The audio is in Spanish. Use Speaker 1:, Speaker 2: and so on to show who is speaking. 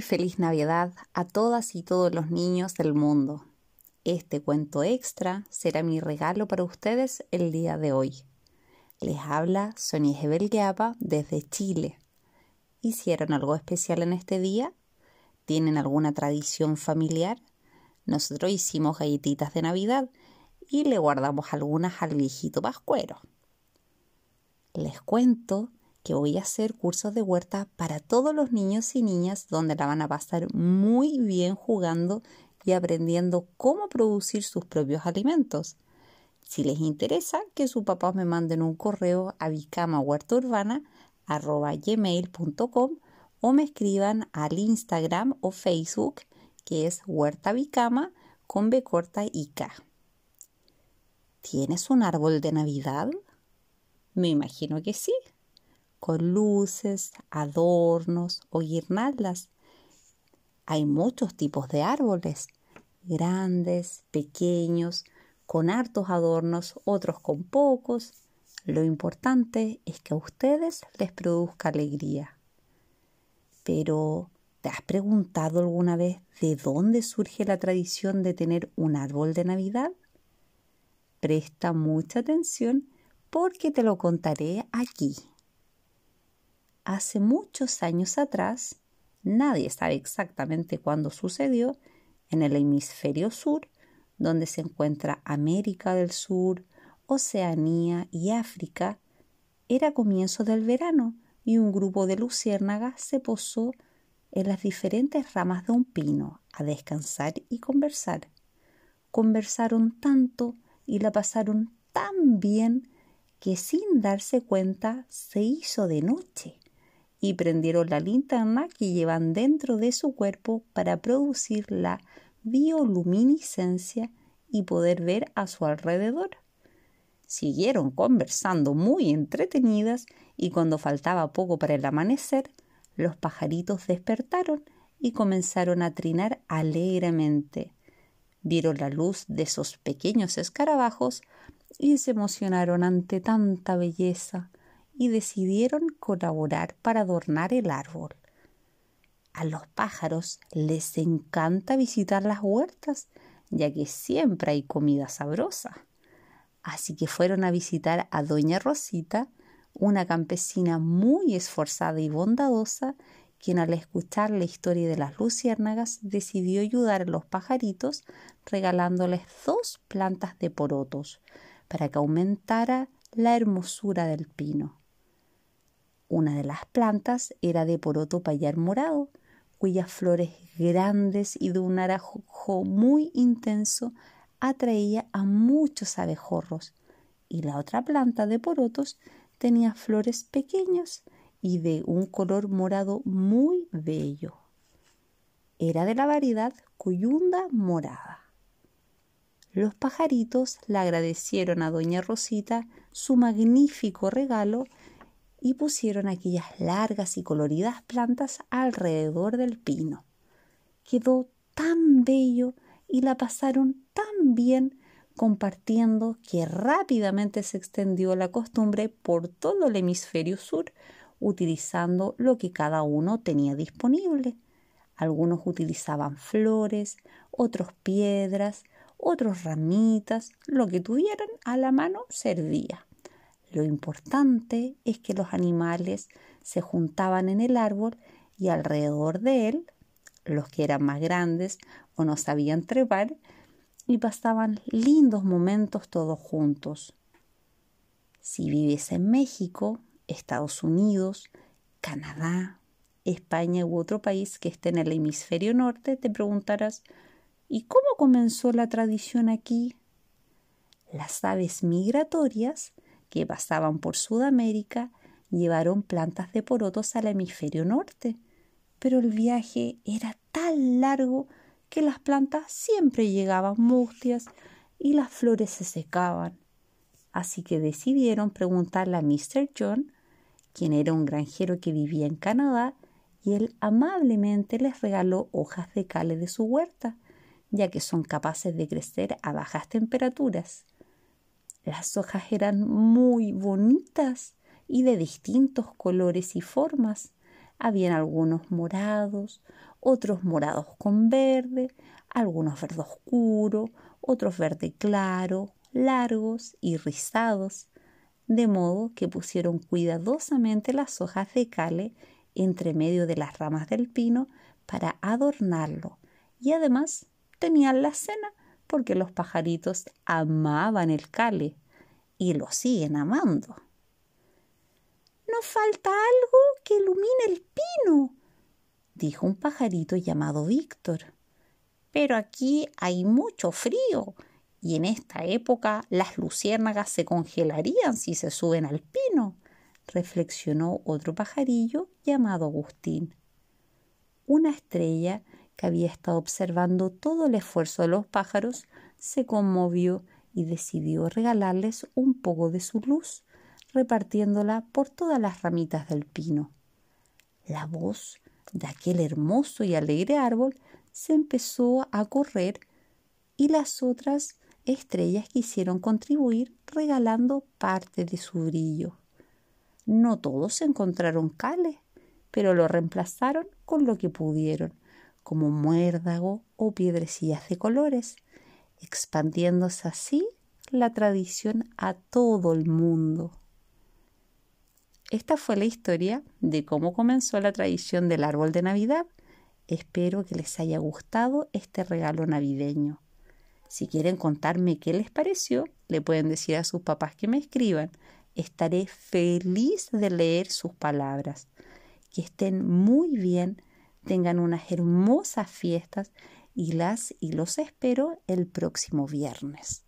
Speaker 1: feliz Navidad a todas y todos los niños del mundo. Este cuento extra será mi regalo para ustedes el día de hoy. Les habla Sonia Gebelgueapa desde Chile. ¿Hicieron algo especial en este día? ¿Tienen alguna tradición familiar? Nosotros hicimos galletitas de Navidad y le guardamos algunas al viejito pascuero. Les cuento que voy a hacer cursos de huerta para todos los niños y niñas donde la van a pasar muy bien jugando y aprendiendo cómo producir sus propios alimentos. Si les interesa, que sus papás me manden un correo a gmail.com o me escriban al Instagram o Facebook que es Huerta Vicama con B corta y K. ¿Tienes un árbol de Navidad? Me imagino que sí con luces, adornos o guirnaldas. Hay muchos tipos de árboles, grandes, pequeños, con hartos adornos, otros con pocos. Lo importante es que a ustedes les produzca alegría. Pero, ¿te has preguntado alguna vez de dónde surge la tradición de tener un árbol de Navidad? Presta mucha atención porque te lo contaré aquí hace muchos años atrás, nadie sabe exactamente cuándo sucedió, en el hemisferio sur, donde se encuentra América del Sur, Oceanía y África, era comienzo del verano y un grupo de luciérnagas se posó en las diferentes ramas de un pino a descansar y conversar. Conversaron tanto y la pasaron tan bien que sin darse cuenta se hizo de noche y prendieron la linterna que llevan dentro de su cuerpo para producir la bioluminiscencia y poder ver a su alrededor. Siguieron conversando muy entretenidas y cuando faltaba poco para el amanecer, los pajaritos despertaron y comenzaron a trinar alegremente. Vieron la luz de esos pequeños escarabajos y se emocionaron ante tanta belleza y decidieron colaborar para adornar el árbol. A los pájaros les encanta visitar las huertas, ya que siempre hay comida sabrosa. Así que fueron a visitar a Doña Rosita, una campesina muy esforzada y bondadosa, quien al escuchar la historia de las luciérnagas decidió ayudar a los pajaritos regalándoles dos plantas de porotos para que aumentara la hermosura del pino. Una de las plantas era de poroto payar morado, cuyas flores grandes y de un naranjo muy intenso atraía a muchos abejorros, y la otra planta de porotos tenía flores pequeñas y de un color morado muy bello. Era de la variedad cuyunda morada. Los pajaritos le agradecieron a doña Rosita su magnífico regalo y pusieron aquellas largas y coloridas plantas alrededor del pino. Quedó tan bello y la pasaron tan bien compartiendo que rápidamente se extendió la costumbre por todo el hemisferio sur, utilizando lo que cada uno tenía disponible. Algunos utilizaban flores, otros piedras, otros ramitas, lo que tuvieran a la mano servía. Lo importante es que los animales se juntaban en el árbol y alrededor de él, los que eran más grandes o no sabían trepar, y pasaban lindos momentos todos juntos. Si vives en México, Estados Unidos, Canadá, España u otro país que esté en el hemisferio norte, te preguntarás, ¿y cómo comenzó la tradición aquí? Las aves migratorias que pasaban por Sudamérica llevaron plantas de porotos al hemisferio norte, pero el viaje era tan largo que las plantas siempre llegaban mustias y las flores se secaban. Así que decidieron preguntarle a Mr. John, quien era un granjero que vivía en Canadá, y él amablemente les regaló hojas de cale de su huerta, ya que son capaces de crecer a bajas temperaturas. Las hojas eran muy bonitas y de distintos colores y formas. Habían algunos morados, otros morados con verde, algunos verde oscuro, otros verde claro, largos y rizados, de modo que pusieron cuidadosamente las hojas de cale entre medio de las ramas del pino para adornarlo, y además tenían la cena porque los pajaritos amaban el cale y lo siguen amando. No falta algo que ilumine el pino, dijo un pajarito llamado Víctor. Pero aquí hay mucho frío y en esta época las luciérnagas se congelarían si se suben al pino, reflexionó otro pajarillo llamado Agustín. Una estrella que había estado observando todo el esfuerzo de los pájaros se conmovió y decidió regalarles un poco de su luz, repartiéndola por todas las ramitas del pino. La voz de aquel hermoso y alegre árbol se empezó a correr y las otras estrellas quisieron contribuir regalando parte de su brillo. No todos encontraron cales, pero lo reemplazaron con lo que pudieron, como muérdago o piedrecillas de colores, expandiéndose así la tradición a todo el mundo. Esta fue la historia de cómo comenzó la tradición del árbol de Navidad. Espero que les haya gustado este regalo navideño. Si quieren contarme qué les pareció, le pueden decir a sus papás que me escriban. Estaré feliz de leer sus palabras. Que estén muy bien, tengan unas hermosas fiestas y las y los espero el próximo viernes.